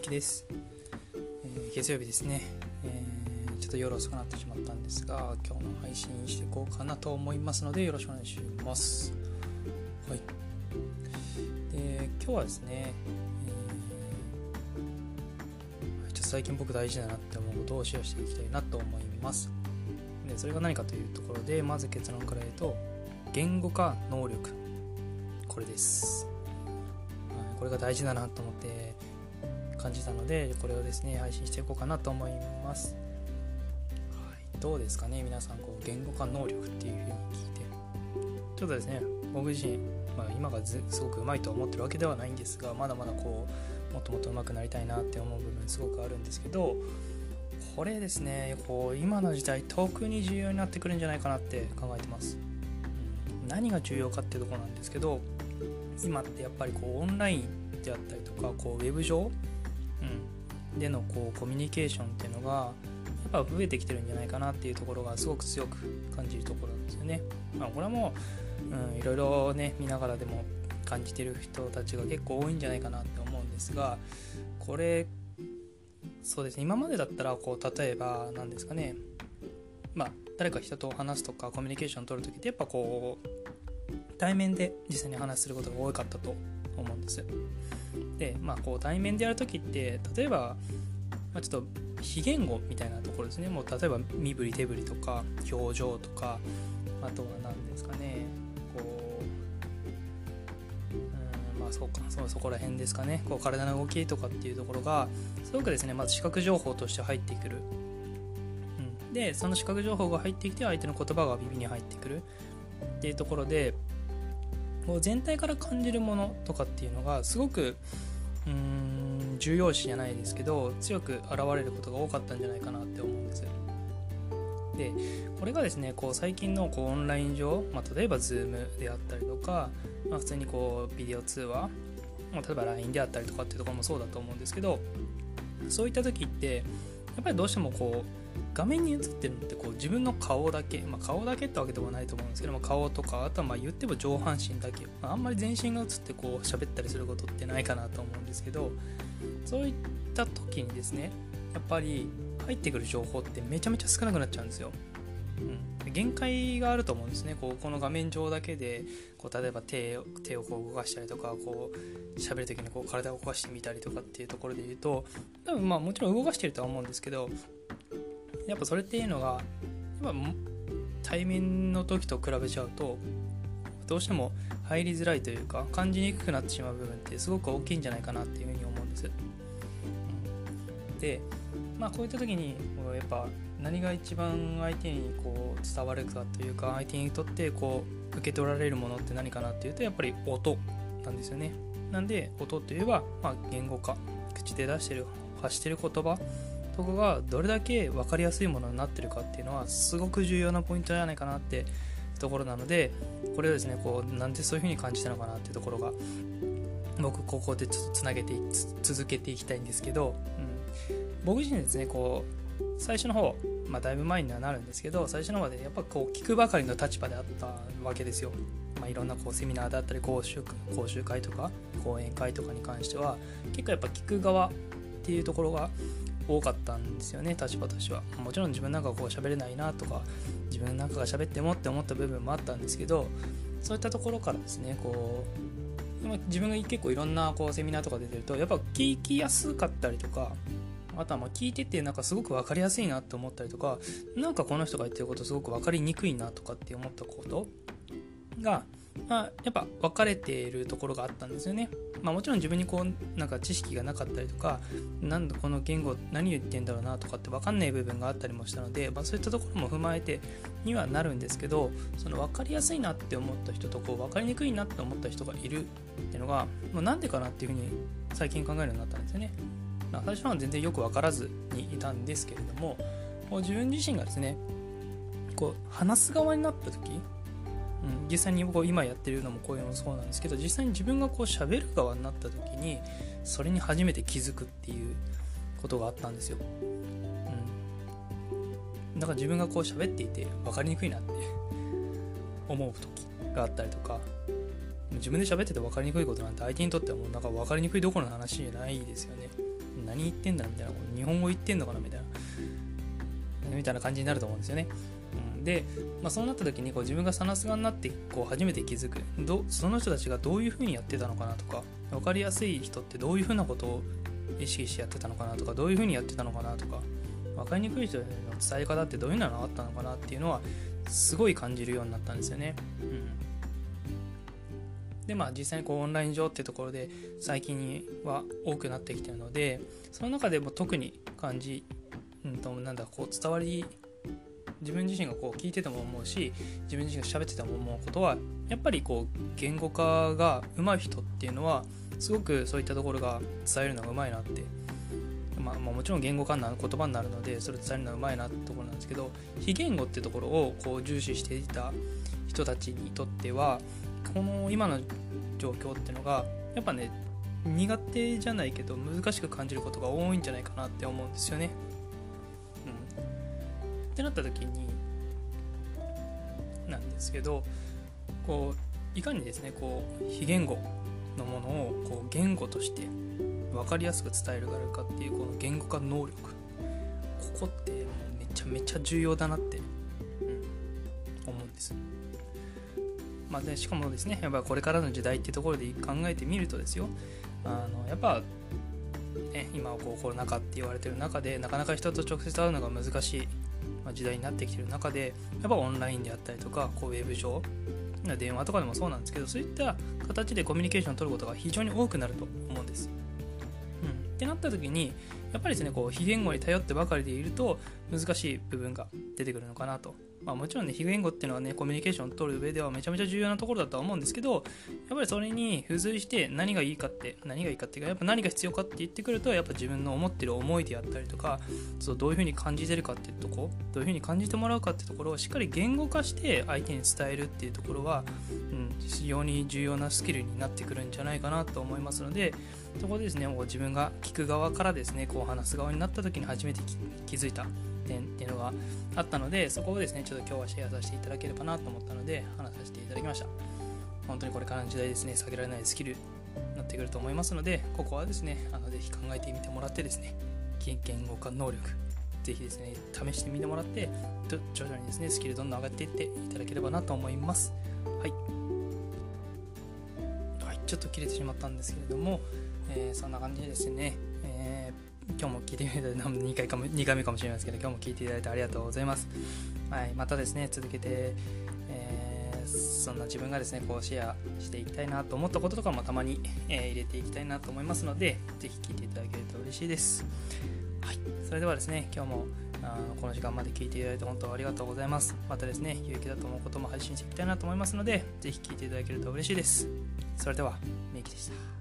ゆきです、えー、月曜日ですね、えー、ちょっと夜遅くなってしまったんですが今日の配信していこうかなと思いますのでよろしくお願いします。はい。で今日はですね、えー、ちょっと最近僕大事だなって思うことをシェアしていきたいなと思います。でそれが何かというところでまず結論から言うと言語化能力。これです。これが大事だなと思って感じたのでこれをですね配信していこうかなと思います、はい、どうですかね皆さんこう言語化能力っていうふうに聞いて。ちょっとですね僕自身、まあ、今がすごくうまいと思ってるわけではないんですがまだまだこうもっともっと上手くなりたいなって思う部分すごくあるんですけどこれですねこう今の時代特に重要になってくるんじゃないかなって考えてます、うん、何が重要かっていうとこなんですけど今ってやっぱりこうオンラインであったりとかこうウェブ上、うん、でのこうコミュニケーションっていうのがやっぱ増えてきてるんじゃないかなっていうところがすごく強く感じるところなんですよね。まあ、これはもう、うん、いろいろね見ながらでも感じてる人たちが結構多いんじゃないかなって思うんですがこれそうですね。今までだったらこう例えば何ですかね。まあ誰か人と話すとかコミュニケーションを取る時ってやっぱこう対面で実際に話することが多かったと思うんです。で、まあ、こう対面でやるときって、例えば、まあ、ちょっと非言語みたいなところですね。もう例えば身振り手振りとか表情とか、あとは何ですかね、こう、うん、まあそうか、そそこら辺ですかね。こう体の動きとかっていうところが、すごくですね、まず視覚情報として入ってくる。で、その視覚情報が入ってきて、相手の言葉が耳に入ってくるっていうところで、こう全体から感じるものとかっていうのがすごくうーん重要視じゃないですけど強く現れることが多かったんじゃないかなって思うんです。でこれがですねこう最近のこうオンライン上、まあ、例えば Zoom であったりとか、まあ、普通にこうビデオ通話、まあ、例えば LINE であったりとかっていうところもそうだと思うんですけどそういった時ってやっぱりどうしてもこう画面に映ってるのってこう自分の顔だけ、まあ、顔だけってわけでもないと思うんですけども顔とかあとはまあ言っても上半身だけ、まあ、あんまり全身が映ってこう喋ったりすることってないかなと思うんですけどそういった時にですねやっぱり入ってくる情報ってめちゃめちゃ少なくなっちゃうんですよ。うん、限界があると思うんですね。こうこの画面上だけでこう例えば手手をこう動かしたりとかこう喋る時にこう体を動かしてみたりとかっていうところで言うと多分まあもちろん動かしてるとは思うんですけどやっぱそれっていうのがやっぱ対面の時と比べちゃうとどうしても入りづらいというか感じにくくなってしまう部分ってすごく大きいんじゃないかなっていうふうに思うんです。でまあこういった時にやっぱ何が一番相手にこう伝わるかというか相手にとってこう受け取られるものって何かなっていうとやっぱり音なんですよね。なんで音といえば、まあ、言語化口で出してる発してる言葉そこがどれだけ分かりやすいものになってるかっていうのはすごく重要なポイントじゃないかなってところなのでこれをですねこうなんでそういう風に感じたのかなっていうところが僕ここでちょっとつなげて続けていきたいんですけど、うん、僕自身ですねこう最初の方まあだいぶ前にはなるんですけど最初の方でやっぱこう聞くばかりの立場であったわけですよ。まあ、いろんなこうセミナーだったり講習講習会とか講演会とかに関しては結構やっぱ聞く側っていうところが多かったんですよね立場としては。もちろん自分なんかこう喋れないなとか自分なんかが喋ってもって思った部分もあったんですけどそういったところからですねこう自分が結構いろんなこうセミナーとか出てるとやっぱ聞きやすかったりとかあとはま聞いててなんかすごく分かりやすいなって思ったりとか何かこの人が言ってることすごく分かりにくいなとかって思ったことがまあ、やっぱ分かれているところがあったんですよね。まあ、もちろん自分にこうなんか知識がなかったりとかなんだこの言語何言ってんだろうなとかって分かんない部分があったりもしたので、まあ、そういったところも踏まえてにはなるんですけどその分かりやすいなって思った人とこう分かりにくいなって思った人がいるっていうのが、まあ、なんでかなっていうふうに最近考えるようになったんですよね。まあ、最初は全然よく分からずにいたんですけれどもこう自分自身がですねこう話す側になった時うん、実際にこう今やってるのもこういうのもそうなんですけど実際に自分がこう喋る側になった時にそれに初めて気づくっていうことがあったんですよ、うん、だから自分がこう喋っていて分かりにくいなって 思う時があったりとか自分で喋ってて分かりにくいことなんて相手にとってはもうなんか分かりにくいどころの話じゃないですよね、何言ってんだみたいな日本語言ってんのかなみたいなみたいな感じになると思うんですよね。で、まあ、そうなった時にこう自分がサナスガになってこう初めて気づくどその人たちがどういうふうにやってたのかなとか分かりやすい人ってどういうふうなことを意識してやってたのかなとかどういうふうにやってたのかなとか分かりにくい人への伝え方ってどういうのがあったのかなっていうのはすごい感じるようになったんですよね。うん、でまあ実際にこうオンライン上ってところで最近は多くなってきてるのでその中でも特に感じ、うんと、なんだこう伝わり自分自身がこう聞いてても思うし自分自身が喋ってても思うことはやっぱりこう言語化が上手い人っていうのはすごくそういったところが伝えるのがうまいなってまあ、まあ、もちろん言語化な言葉になるのでそれ伝えるのはうまいなってところなんですけど非言語ってところをこう重視していた人たちにとってはこの今の状況っていうのがやっぱね苦手じゃないけど難しく感じることが多いんじゃないかなって思うんですよね。ってなった時になんですけどこういかにですねこう非言語のものをこう言語として分かりやすく伝えるかっていうこの言語化能力ここってめちゃめちゃ重要だなって、うん、思うんです。まあ、でしかもですねやっぱこれからの時代っていうところで考えてみるとですよあのやっぱ、ね、今こうコロナ禍って言われてる中でなかなか人と直接会うのが難しい時代になってきてる中でやっぱオンラインであったりとかこうウェブ上電話とかでもそうなんですけどそういった形でコミュニケーションを取ることが非常に多くなると思うんです。うん、ってなった時にやっぱりですねこう非言語に頼ってばかりでいると難しい部分が出てくるのかなとまあ、もちろんね非言語っていうのはねコミュニケーションを取る上ではめちゃめちゃ重要なところだとは思うんですけどやっぱりそれに付随して何がいいかって何がいいかっていうかやっぱ何が必要かって言ってくるとやっぱ自分の思ってる思いであったりとかそうどういうふうに感じてるかっていうとこどういうふうに感じてもらうかっていうところをしっかり言語化して相手に伝えるっていうところは、うん、非常に重要なスキルになってくるんじゃないかなと思いますのでそこでですねもう自分が聞く側からですねこう話す側になった時に初めて気づいた点っていうのがあったのでそこをですねちょっと今日はシェアさせていただければなと思ったので話させていただきました。本当にこれからの時代ですね避けられないスキルになってくると思いますのでここはですねあのぜひ考えてみてもらってですね言語化能力ぜひですね試してみてもらって徐々にですねスキルどんどん上がっていっていただければなと思います。はい、はい、ちょっと切れてしまったんですけれども、えー、そんな感じでですね、今日も聞いていただいて2回かも2回目かもしれないですけど今日も聞いていただいてありがとうございます、はい、またですね続けて、えー、そんな自分がですねこうシェアしていきたいなと思ったこととかもたまに、えー、入れていきたいなと思いますのでぜひ聞いていただけると嬉しいです。はいそれではですね今日もあのこの時間まで聞いていただいて本当ありがとうございます。またですね有益だと思うことも配信していきたいなと思いますのでぜひ聞いていただけると嬉しいです。それではメイキでした。